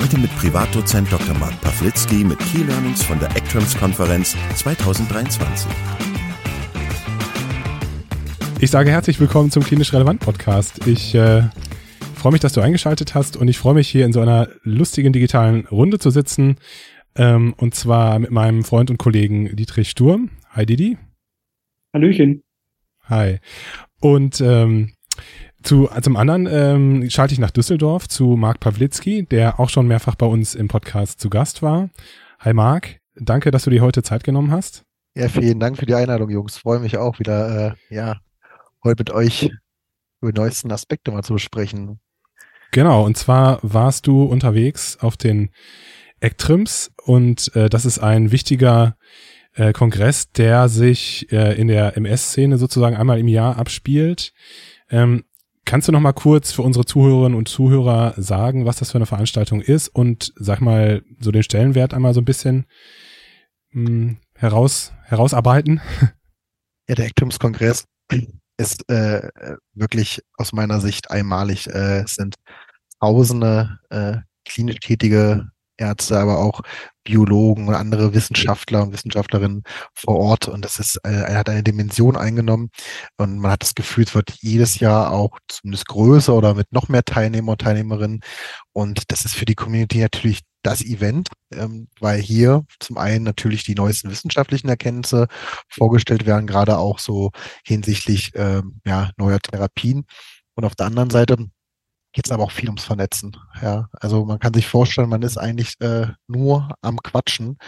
Heute mit Privatdozent Dr. Mark Pawlitzki mit Key Learnings von der ACTRIMS-Konferenz 2023. Ich sage herzlich willkommen zum Klinisch Relevant Podcast. Ich äh, freue mich, dass du eingeschaltet hast und ich freue mich hier in so einer lustigen digitalen Runde zu sitzen. Ähm, und zwar mit meinem Freund und Kollegen Dietrich Sturm. Hi Didi. Hallöchen. Hi. Und ähm, zu, zum anderen ähm, schalte ich nach Düsseldorf zu Marc Pawlitzki, der auch schon mehrfach bei uns im Podcast zu Gast war. Hi Marc, danke, dass du dir heute Zeit genommen hast. Ja, vielen Dank für die Einladung, Jungs. Freue mich auch wieder, äh, ja, heute mit euch über die neuesten Aspekte mal zu besprechen. Genau, und zwar warst du unterwegs auf den ECTRIMS und äh, das ist ein wichtiger äh, Kongress, der sich äh, in der MS-Szene sozusagen einmal im Jahr abspielt. Ähm, Kannst du noch mal kurz für unsere Zuhörerinnen und Zuhörer sagen, was das für eine Veranstaltung ist und sag mal so den Stellenwert einmal so ein bisschen mh, hm, heraus, herausarbeiten? Ja, der Ektumskongress ist äh, wirklich aus meiner Sicht einmalig. Äh, es sind tausende äh, klinisch tätige Ärzte, aber auch Biologen und andere Wissenschaftler und Wissenschaftlerinnen vor Ort. Und das ist, äh, er hat eine Dimension eingenommen und man hat das Gefühl, es wird jedes Jahr auch zumindest größer oder mit noch mehr Teilnehmer und Teilnehmerinnen. Und das ist für die Community natürlich das Event, ähm, weil hier zum einen natürlich die neuesten wissenschaftlichen Erkenntnisse vorgestellt werden, gerade auch so hinsichtlich ähm, ja, neuer Therapien. Und auf der anderen Seite geht es aber auch viel ums Vernetzen. Ja, also man kann sich vorstellen, man ist eigentlich äh, nur am Quatschen.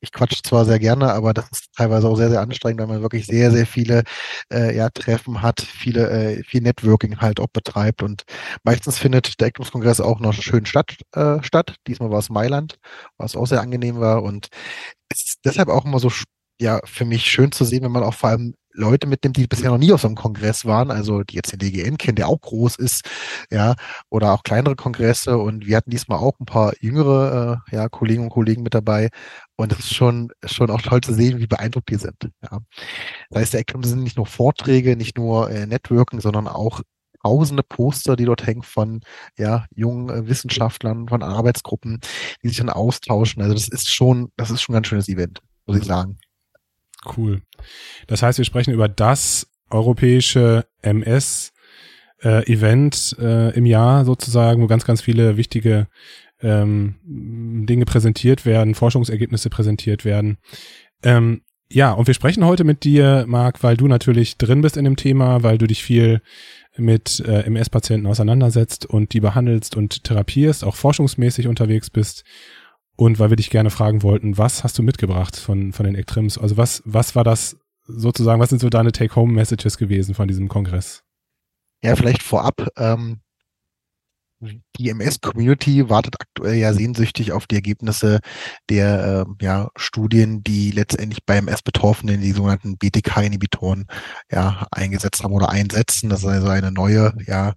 Ich quatsche zwar sehr gerne, aber das ist teilweise auch sehr, sehr anstrengend, weil man wirklich sehr, sehr viele äh, ja, Treffen hat, viele, äh, viel Networking halt auch betreibt. Und meistens findet der ECMOS-Kongress auch noch schön statt, äh, statt. Diesmal war es Mailand, was auch sehr angenehm war. Und es ist deshalb auch immer so ja für mich schön zu sehen, wenn man auch vor allem Leute mitnimmt, die bisher noch nie auf so einem Kongress waren, also die jetzt den DGN kennen, der auch groß ist, ja, oder auch kleinere Kongresse und wir hatten diesmal auch ein paar jüngere äh, ja, Kollegen und Kollegen mit dabei und es ist schon, schon auch toll zu sehen, wie beeindruckt die sind. Ja. Das heißt, der Ecktum sind nicht nur Vorträge, nicht nur äh, Networking, sondern auch tausende Poster, die dort hängen von ja, jungen äh, Wissenschaftlern, von Arbeitsgruppen, die sich dann austauschen. Also das ist schon, das ist schon ein ganz schönes Event, muss ich sagen. Cool. Das heißt, wir sprechen über das europäische MS-Event äh, äh, im Jahr sozusagen, wo ganz, ganz viele wichtige ähm, Dinge präsentiert werden, Forschungsergebnisse präsentiert werden. Ähm, ja, und wir sprechen heute mit dir, Marc, weil du natürlich drin bist in dem Thema, weil du dich viel mit äh, MS-Patienten auseinandersetzt und die behandelst und therapierst, auch forschungsmäßig unterwegs bist und weil wir dich gerne fragen wollten, was hast du mitgebracht von, von den Ektrims? Also was, was war das sozusagen, was sind so deine Take-Home-Messages gewesen von diesem Kongress? Ja, vielleicht vorab, ähm, die MS-Community wartet aktuell ja sehnsüchtig auf die Ergebnisse der äh, ja, Studien, die letztendlich bei MS-Betroffenen die sogenannten BTK-Inhibitoren ja, eingesetzt haben oder einsetzen. Das ist also eine neue ja,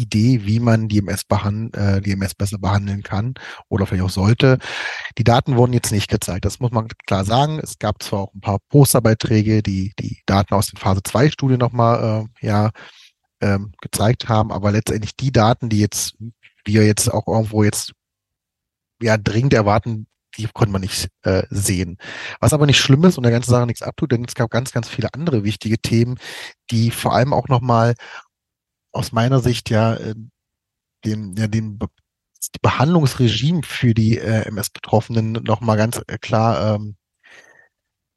Idee, wie man die MS, behand äh, die MS besser behandeln kann oder vielleicht auch sollte. Die Daten wurden jetzt nicht gezeigt. Das muss man klar sagen. Es gab zwar auch ein paar Posterbeiträge, die die Daten aus den Phase 2 Studien nochmal äh, ja, ähm, gezeigt haben, aber letztendlich die Daten, die jetzt wir jetzt auch irgendwo jetzt ja dringend erwarten, die konnte man nicht äh, sehen. Was aber nicht schlimm ist und der ganzen Sache nichts abtut, denn es gab ganz, ganz viele andere wichtige Themen, die vor allem auch nochmal aus meiner Sicht ja äh, den, ja, Be Behandlungsregime für die äh, MS-Betroffenen nochmal ganz äh, klar ähm,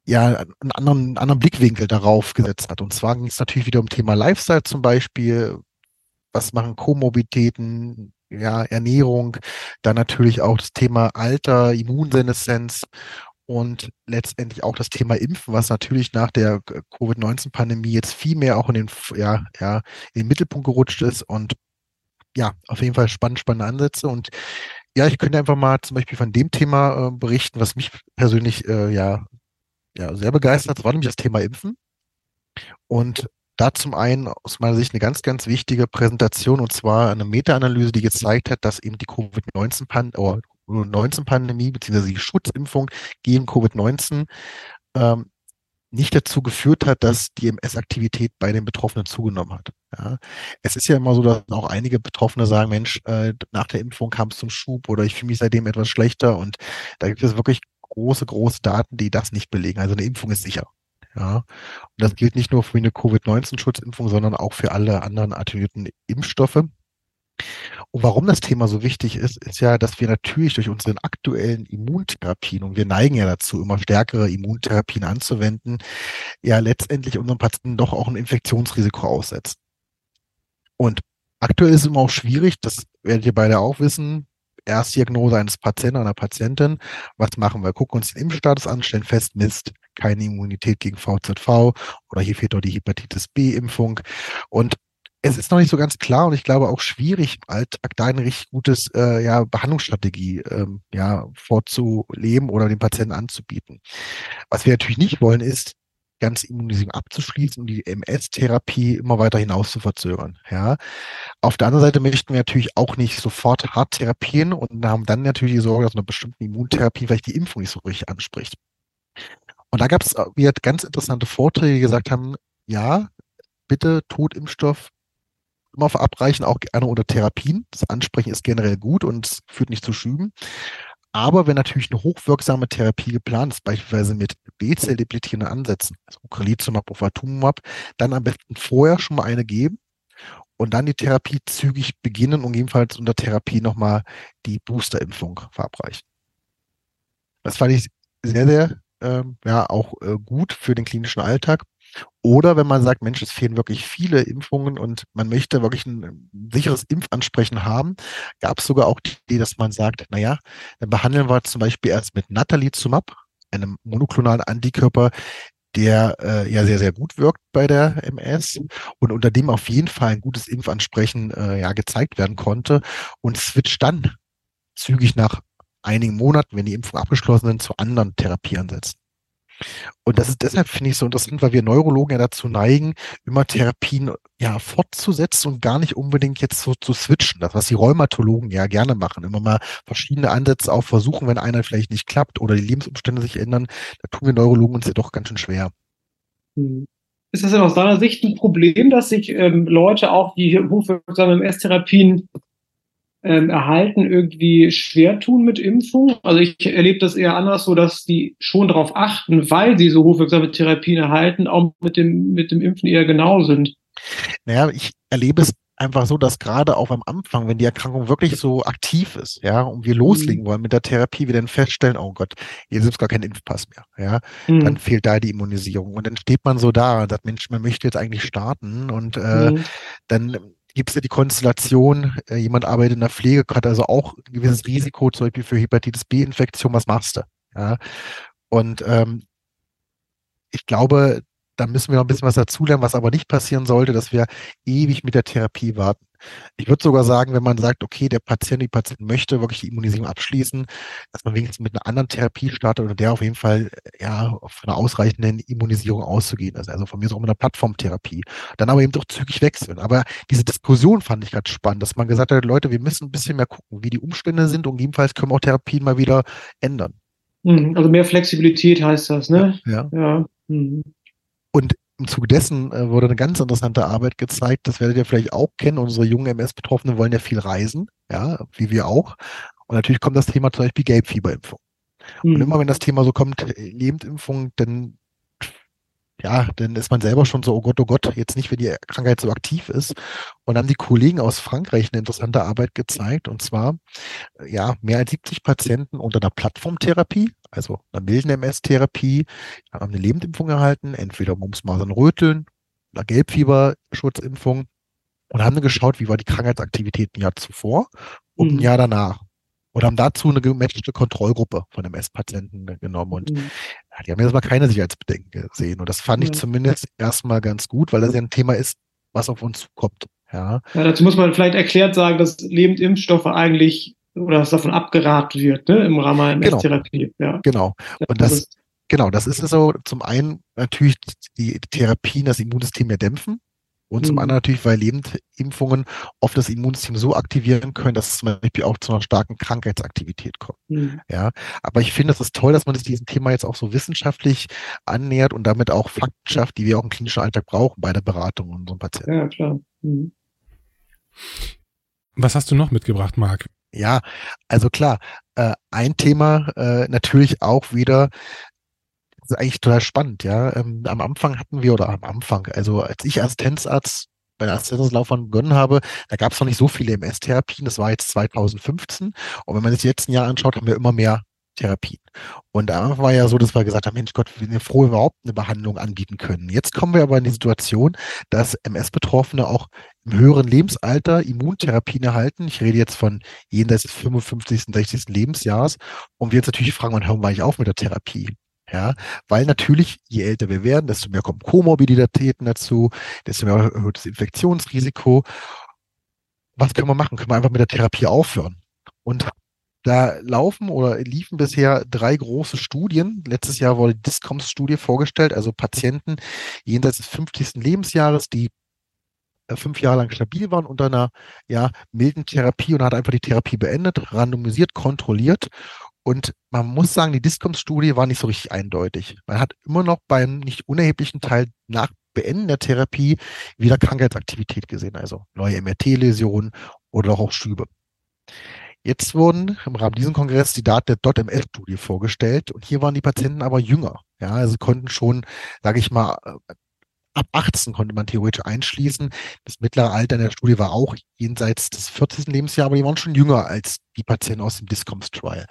ja, einen anderen, einen anderen Blickwinkel darauf gesetzt hat. Und zwar ging es natürlich wieder um Thema Lifestyle zum Beispiel. Was machen Komorbiditäten, ja, Ernährung, dann natürlich auch das Thema Alter, Immunseneszenz und letztendlich auch das Thema Impfen, was natürlich nach der Covid-19-Pandemie jetzt viel mehr auch in den, ja, ja, in den Mittelpunkt gerutscht ist und ja, auf jeden Fall spannend, spannende Ansätze und ja, ich könnte einfach mal zum Beispiel von dem Thema äh, berichten, was mich persönlich äh, ja, ja sehr begeistert hat, war nämlich das Thema Impfen. Und da zum einen aus meiner Sicht eine ganz, ganz wichtige Präsentation und zwar eine Meta-Analyse, die gezeigt hat, dass eben die Covid-19-Pandemie bzw. die Schutzimpfung gegen Covid-19 ähm, nicht dazu geführt hat, dass die MS-Aktivität bei den Betroffenen zugenommen hat. Ja. Es ist ja immer so, dass auch einige Betroffene sagen, Mensch, äh, nach der Impfung kam es zum Schub oder ich fühle mich seitdem etwas schlechter und da gibt es wirklich große, große Daten, die das nicht belegen. Also eine Impfung ist sicher. Ja, und das gilt nicht nur für eine Covid-19-Schutzimpfung, sondern auch für alle anderen attenuierten Impfstoffe. Und warum das Thema so wichtig ist, ist ja, dass wir natürlich durch unseren aktuellen Immuntherapien, und wir neigen ja dazu, immer stärkere Immuntherapien anzuwenden, ja letztendlich unseren Patienten doch auch ein Infektionsrisiko aussetzen. Und aktuell ist es immer auch schwierig, das werdet ihr beide auch wissen, Erstdiagnose eines Patienten, einer Patientin. Was machen wir? Gucken uns den Impfstatus an, stellen fest, Mist, keine Immunität gegen VZV oder hier fehlt doch die Hepatitis B-Impfung. Und es ist noch nicht so ganz klar und ich glaube auch schwierig Alltag da eine richtig gutes äh, ja, Behandlungsstrategie ähm, ja, vorzuleben oder den Patienten anzubieten. Was wir natürlich nicht wollen, ist, ganze Immunisierung abzuschließen und die MS-Therapie immer weiter hinaus zu verzögern. Ja. Auf der anderen Seite möchten wir natürlich auch nicht sofort hart therapieren und haben dann natürlich die Sorge, dass eine bestimmte Immuntherapie vielleicht die Impfung nicht so richtig anspricht. Und da gab es wieder ganz interessante Vorträge, die gesagt haben, ja, bitte Totimpfstoff immer verabreichen, auch gerne unter Therapien. Das Ansprechen ist generell gut und führt nicht zu Schüben. Aber wenn natürlich eine hochwirksame Therapie geplant ist, beispielsweise mit B-Zell-depletierenden Ansätzen, also Ocrelizumab, Ofatumumab, dann am besten vorher schon mal eine geben und dann die Therapie zügig beginnen und jedenfalls unter Therapie nochmal die Boosterimpfung verabreichen. Das fand ich sehr, sehr ähm, ja auch äh, gut für den klinischen Alltag. Oder wenn man sagt, Mensch, es fehlen wirklich viele Impfungen und man möchte wirklich ein sicheres Impfansprechen haben, gab es sogar auch die Idee, dass man sagt, naja, dann behandeln wir zum Beispiel erst mit Natalizumab, einem monoklonalen Antikörper, der äh, ja sehr, sehr gut wirkt bei der MS und unter dem auf jeden Fall ein gutes Impfansprechen äh, ja gezeigt werden konnte und switcht dann zügig nach einigen Monaten, wenn die Impfung abgeschlossen sind, zu anderen Therapieansätzen. Und das ist deshalb, finde ich, so interessant, weil wir Neurologen ja dazu neigen, immer Therapien ja fortzusetzen und gar nicht unbedingt jetzt so zu switchen. Das, was die Rheumatologen ja gerne machen, immer mal verschiedene Ansätze auch versuchen, wenn einer vielleicht nicht klappt oder die Lebensumstände sich ändern, da tun wir Neurologen uns ja doch ganz schön schwer. Hm. Ist das denn aus deiner Sicht ein Problem, dass sich ähm, Leute auch die hochwirksamen MS-Therapien ähm, erhalten irgendwie schwer tun mit Impfung. Also ich erlebe das eher anders so, dass die schon darauf achten, weil sie so hochwirksame Therapien erhalten, auch mit dem, mit dem Impfen eher genau sind. Naja, ich erlebe es einfach so, dass gerade auch am Anfang, wenn die Erkrankung wirklich so aktiv ist, ja, und wir loslegen mhm. wollen mit der Therapie, wir dann feststellen, oh Gott, hier ist gar kein Impfpass mehr, ja, mhm. dann fehlt da die Immunisierung und dann steht man so da und sagt, Mensch, man möchte jetzt eigentlich starten und äh, mhm. dann gibt es ja die Konstellation, äh, jemand arbeitet in der Pflege, hat also auch ein gewisses Risiko, zum Beispiel für Hepatitis B-Infektion, was machst du? Ja? Und ähm, ich glaube, da müssen wir noch ein bisschen was dazulernen, was aber nicht passieren sollte, dass wir ewig mit der Therapie warten. Ich würde sogar sagen, wenn man sagt, okay, der Patient, die Patient möchte wirklich die Immunisierung abschließen, dass man wenigstens mit einer anderen Therapie startet oder der auf jeden Fall ja von einer ausreichenden Immunisierung auszugehen ist. Also von mir so mit einer Plattformtherapie. Dann aber eben doch zügig wechseln. Aber diese Diskussion fand ich gerade spannend, dass man gesagt hat, Leute, wir müssen ein bisschen mehr gucken, wie die Umstände sind und jedenfalls können wir auch Therapien mal wieder ändern. Mhm, also mehr Flexibilität heißt das, ne? Ja. ja. Mhm. Und im Zuge dessen äh, wurde eine ganz interessante Arbeit gezeigt, das werdet ihr vielleicht auch kennen. Unsere jungen MS-Betroffenen wollen ja viel reisen, ja, wie wir auch. Und natürlich kommt das Thema zum Beispiel Gelbfieberimpfung. Mhm. Und immer wenn das Thema so kommt, Lebendimpfung, dann ja, dann ist man selber schon so, oh Gott, oh Gott, jetzt nicht, wenn die Krankheit so aktiv ist. Und dann haben die Kollegen aus Frankreich eine interessante Arbeit gezeigt. Und zwar, ja, mehr als 70 Patienten unter einer Plattformtherapie, also einer milden MS-Therapie, haben eine Lebendimpfung erhalten, entweder Mumps, Masern, Röteln, einer Gelbfieberschutzimpfung und haben geschaut, wie war die Krankheitsaktivität ein Jahr zuvor und mhm. ein Jahr danach und haben dazu eine gematchte Kontrollgruppe von MS-Patienten genommen. Und mhm. ja, die haben erstmal keine Sicherheitsbedenken gesehen. Und das fand mhm. ich zumindest erstmal ganz gut, weil das ja ein Thema ist, was auf uns zukommt. Ja. ja, dazu muss man vielleicht erklärt sagen, dass Lebendimpfstoffe eigentlich oder dass davon abgeraten wird, ne, im Rahmen der Genau. MS-Therapie. Ja. Genau. Und Das das, ist- genau, das ist so zum einen natürlich die Therapien das Immunsystem ja dämpfen. Und zum Mhm. anderen natürlich, weil Lebendimpfungen oft das Immunsystem so aktivieren können, dass es zum Beispiel auch zu einer starken Krankheitsaktivität kommt. Hm. Ja, aber ich finde, es ist toll, dass man sich diesem Thema jetzt auch so wissenschaftlich annähert und damit auch Fakten schafft, die wir auch im klinischen Alltag brauchen bei der Beratung unserer Patienten. Ja, klar. Hm. Was hast du noch mitgebracht, Marc? Ja, also klar, äh, ein Thema äh, natürlich auch wieder, das ist eigentlich total spannend, ja. Ähm, am Anfang hatten wir, oder am Anfang, also als ich Assistenzarzt bei der Assistenzlaufbahn begonnen habe, da gab es noch nicht so viele MS-Therapien, das war jetzt 2015. Und wenn man sich die letzten Jahre anschaut, haben wir immer mehr Therapien. Und Anfang war ja so, dass wir gesagt haben, Mensch Gott, wir sind froh, überhaupt eine Behandlung anbieten können. Jetzt kommen wir aber in die Situation, dass MS-Betroffene auch im höheren Lebensalter Immuntherapien erhalten. Ich rede jetzt von jenseits des 55., 60. Lebensjahres. Und wir jetzt natürlich fragen, wann hören wir eigentlich auf mit der Therapie? Ja, weil natürlich, je älter wir werden, desto mehr kommen Komorbiditäten dazu, desto mehr erhöht das Infektionsrisiko. Was können wir machen? Können wir einfach mit der Therapie aufhören? Und da laufen oder liefen bisher drei große Studien. Letztes Jahr wurde die Discoms-Studie vorgestellt, also Patienten jenseits des 50. Lebensjahres, die äh, fünf Jahre lang stabil waren unter einer ja, milden Therapie und hat einfach die Therapie beendet, randomisiert, kontrolliert. Und man muss sagen, die Discoms-Studie war nicht so richtig eindeutig. Man hat immer noch beim nicht unerheblichen Teil nach Beenden der Therapie wieder Krankheitsaktivität gesehen, also neue MRT-Läsionen oder auch Schübe. Jetzt wurden im Rahmen dieses Kongress die Daten der .ms-Studie vorgestellt und hier waren die Patienten aber jünger. Ja, also konnten schon, sage ich mal, äh, ab 18 konnte man theoretisch einschließen. Das mittlere Alter in der Studie war auch jenseits des 40. Lebensjahres, aber die waren schon jünger als die Patienten aus dem Discoms-Trial.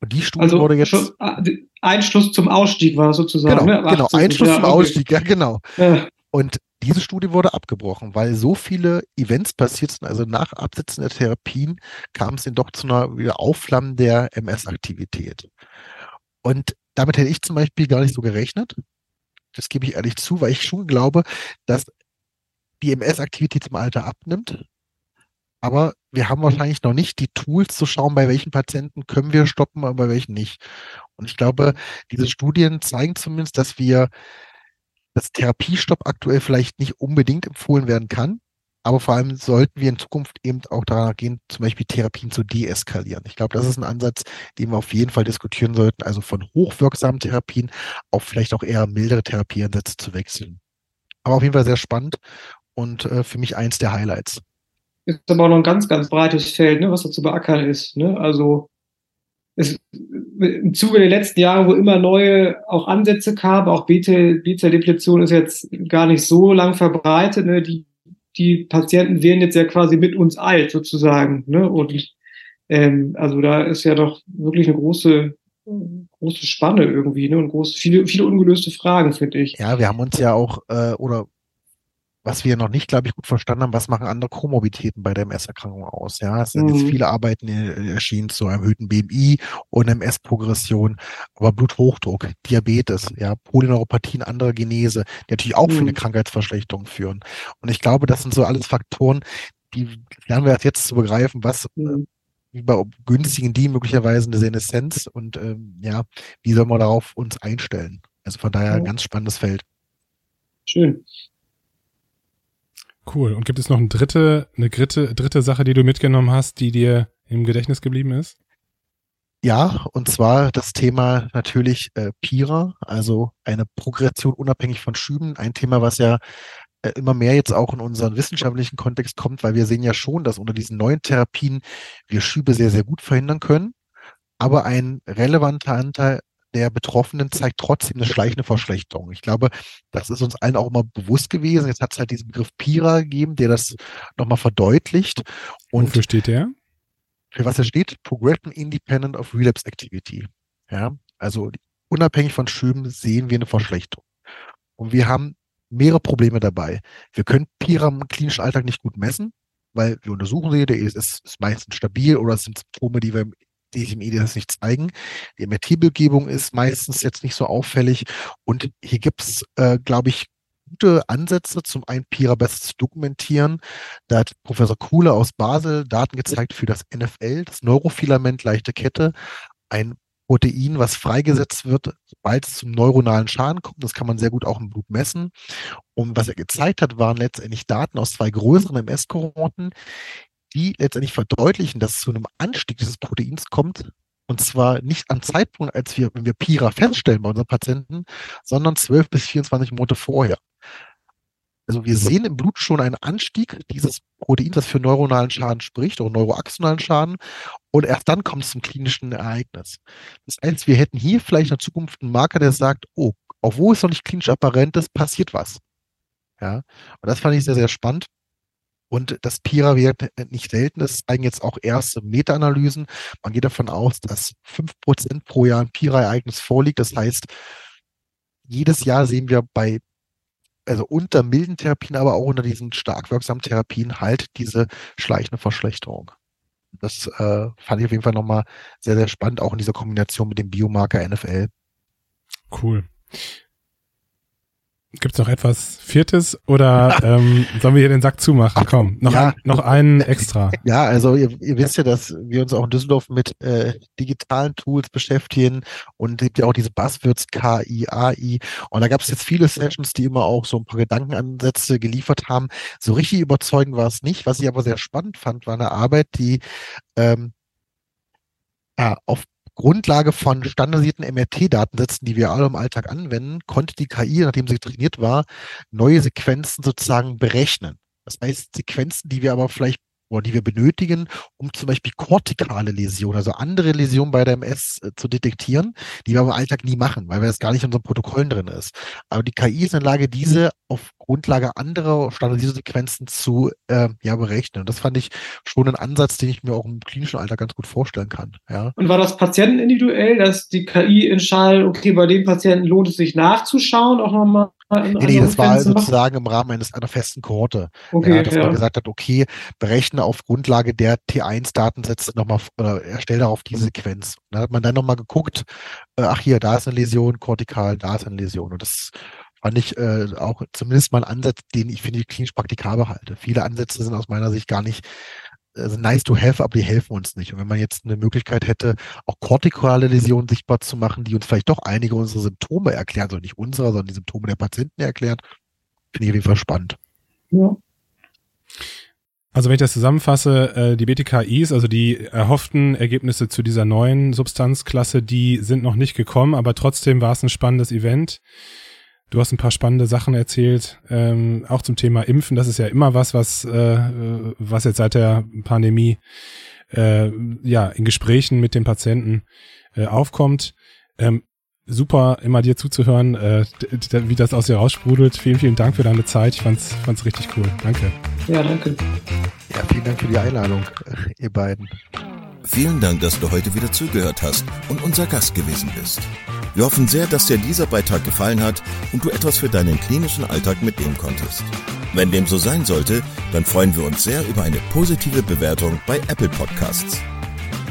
Und die Studie Also wurde jetzt schon, ah, Einschluss zum Ausstieg war sozusagen. genau, ne? Genau 18. Einschluss Ja, zum okay. Ausstieg, ja genau. Ja. Und diese Studie wurde abgebrochen, weil so viele Events passiert sind. Also nach Absetzen der Therapien kam es dann doch zu einer wieder Aufflammen der MS-Aktivität. Und damit hätte ich zum Beispiel gar nicht so gerechnet. Das gebe ich ehrlich zu, weil ich schon glaube, dass die MS-Aktivität im Alter abnimmt. Aber wir haben wahrscheinlich noch nicht die Tools zu schauen, bei welchen Patienten können wir stoppen, aber bei welchen nicht. Und ich glaube, diese Studien zeigen zumindest, dass wir dass Therapiestopp aktuell vielleicht nicht unbedingt empfohlen werden kann. Aber vor allem sollten wir in Zukunft eben auch daran gehen, zum Beispiel Therapien zu deeskalieren. Ich glaube, das ist ein Ansatz, den wir auf jeden Fall diskutieren sollten. Also von hochwirksamen Therapien auf vielleicht auch eher mildere Therapieansätze zu wechseln. Aber auf jeden Fall sehr spannend und äh, für mich eins der Highlights. Ist aber auch noch ein ganz, ganz breites Feld, ne, was da zu beackern ist. Ne? Also es, im Zuge der letzten Jahre, wo immer neue auch Ansätze kamen, auch B-Zell-Depletion ist jetzt gar nicht so lang verbreitet. Ne? Die, die Patienten werden jetzt ja quasi mit uns alt sozusagen. Ne? Und ähm, also da ist ja doch wirklich eine große, große Spanne irgendwie, ne? Und groß, viele, viele ungelöste Fragen, finde ich. Ja, wir haben uns ja auch, äh, oder was wir noch nicht, glaube ich, gut verstanden haben, was machen andere Komorbiditäten bei der MS-Erkrankung aus? Ja, es sind Mhm. jetzt viele Arbeiten äh, erschienen zu einem erhöhten BMI und MS-Progression, aber Bluthochdruck, Diabetes, ja, Polyneuropathien, andere Genese, die natürlich auch für eine Mhm. Krankheitsverschlechterung führen. Und ich glaube, das sind so alles Faktoren, die lernen wir erst jetzt zu begreifen, was Mhm. wie bei günstigen die möglicherweise eine Seneszenz und ähm, ja, wie soll man darauf uns einstellen? Also von daher ein ganz spannendes Feld. Schön. Cool. Und gibt es noch eine dritte, eine dritte, dritte Sache, die du mitgenommen hast, die dir im Gedächtnis geblieben ist? Ja, und zwar das Thema natürlich äh, PIRA, also eine Progression unabhängig von Schüben. Ein Thema, was ja äh, immer mehr jetzt auch in unseren wissenschaftlichen Kontext kommt, weil wir sehen ja schon, dass unter diesen neuen Therapien wir Schübe sehr, sehr gut verhindern können. Aber ein relevanter Anteil der Betroffenen zeigt trotzdem eine schleichende Verschlechterung. Ich glaube, das ist uns allen auch immer bewusst gewesen. Jetzt hat es halt diesen Begriff PIRA gegeben, der das nochmal verdeutlicht. Und Wofür steht der? für was er steht, Progression Independent of Relapse Activity. Ja, also unabhängig von Schüben sehen wir eine Verschlechterung. Und wir haben mehrere Probleme dabei. Wir können PIRA im klinischen Alltag nicht gut messen, weil wir untersuchen sie, der ist, ist meistens stabil oder es sind Symptome, die wir die sich im EDS nicht zeigen. Die MRT-Bildgebung ist meistens jetzt nicht so auffällig. Und hier gibt es, äh, glaube ich, gute Ansätze, zum einen Pira besser zu dokumentieren. Da hat Professor Kuhle aus Basel Daten gezeigt für das NFL, das Neurofilament leichte Kette, ein Protein, was freigesetzt wird, sobald es zum neuronalen Schaden kommt. Das kann man sehr gut auch im Blut messen. Und was er gezeigt hat, waren letztendlich Daten aus zwei größeren MS-Kohorten, die letztendlich verdeutlichen, dass es zu einem Anstieg dieses Proteins kommt. Und zwar nicht am Zeitpunkt, als wir, wenn wir Pira feststellen bei unseren Patienten, sondern 12 bis 24 Monate vorher. Also wir sehen im Blut schon einen Anstieg dieses Proteins, das für neuronalen Schaden spricht, oder neuroaxonalen Schaden. Und erst dann kommt es zum klinischen Ereignis. Das heißt, wir hätten hier vielleicht in der Zukunft einen Marker, der sagt, oh, obwohl es noch nicht klinisch apparent ist, passiert was. Ja, und das fand ich sehr, sehr spannend. Und das Pira-Wert nicht selten ist, zeigen jetzt auch erste Meta-Analysen. Man geht davon aus, dass 5% pro Jahr ein Pira-Ereignis vorliegt. Das heißt, jedes Jahr sehen wir bei also unter milden Therapien, aber auch unter diesen stark wirksamen Therapien halt diese schleichende Verschlechterung. Das äh, fand ich auf jeden Fall nochmal sehr, sehr spannend, auch in dieser Kombination mit dem Biomarker NFL. Cool. Gibt es noch etwas Viertes oder ähm, sollen wir hier den Sack zumachen? Ach, Komm, noch, ja. ein, noch einen extra. Ja, also ihr, ihr, wisst ja, dass wir uns auch in Düsseldorf mit äh, digitalen Tools beschäftigen und es gibt ja auch diese Buzzwords KI, AI und da gab es jetzt viele Sessions, die immer auch so ein paar Gedankenansätze geliefert haben. So richtig überzeugend war es nicht. Was ich aber sehr spannend fand, war eine Arbeit, die ähm, ja, auf Grundlage von standardisierten MRT-Datensätzen, die wir alle im Alltag anwenden, konnte die KI, nachdem sie trainiert war, neue Sequenzen sozusagen berechnen. Das heißt, Sequenzen, die wir aber vielleicht oder die wir benötigen, um zum Beispiel kortikale Läsionen, also andere Läsionen bei der MS äh, zu detektieren, die wir aber im Alltag nie machen, weil wir das gar nicht in unseren Protokollen drin ist. Aber die KI ist in der Lage, diese auf Grundlage anderer standardisierter Sequenzen zu äh, ja, berechnen. Und das fand ich schon ein Ansatz, den ich mir auch im klinischen Alltag ganz gut vorstellen kann. Ja. Und war das patientenindividuell, dass die KI entscheidet, okay, bei dem Patienten lohnt es sich nachzuschauen, auch nochmal Nee, nee, das war sozusagen im Rahmen eines einer festen Kohorte. Okay, ja, dass ja. man gesagt hat, okay, berechne auf Grundlage der T1-Datensätze nochmal, äh, erstelle darauf die Sequenz. Da hat man dann nochmal geguckt, äh, ach hier, da ist eine Läsion, kortikal, da ist eine Läsion. Und das fand ich äh, auch zumindest mal ein Ansatz, den ich finde klinisch praktikabel halte. Viele Ansätze sind aus meiner Sicht gar nicht also nice to have, aber die helfen uns nicht. Und wenn man jetzt eine Möglichkeit hätte, auch kortikale Läsionen sichtbar zu machen, die uns vielleicht doch einige unserer Symptome erklären, also nicht unsere, sondern die Symptome der Patienten erklären, finde ich auf jeden Fall spannend. Ja. Also wenn ich das zusammenfasse, äh, die BTKIs, also die erhofften Ergebnisse zu dieser neuen Substanzklasse, die sind noch nicht gekommen, aber trotzdem war es ein spannendes Event. Du hast ein paar spannende Sachen erzählt, ähm, auch zum Thema Impfen. Das ist ja immer was, was, äh, was jetzt seit der Pandemie äh, ja in Gesprächen mit den Patienten äh, aufkommt. Ähm, super, immer dir zuzuhören, äh, wie das aus dir raussprudelt. Vielen, vielen Dank für deine Zeit. Ich fand's, fand's richtig cool. Danke. Ja, danke. Ja, vielen Dank für die Einladung, ihr beiden. Vielen Dank, dass du heute wieder zugehört hast und unser Gast gewesen bist. Wir hoffen sehr, dass dir dieser Beitrag gefallen hat und du etwas für deinen klinischen Alltag mitnehmen konntest. Wenn dem so sein sollte, dann freuen wir uns sehr über eine positive Bewertung bei Apple Podcasts.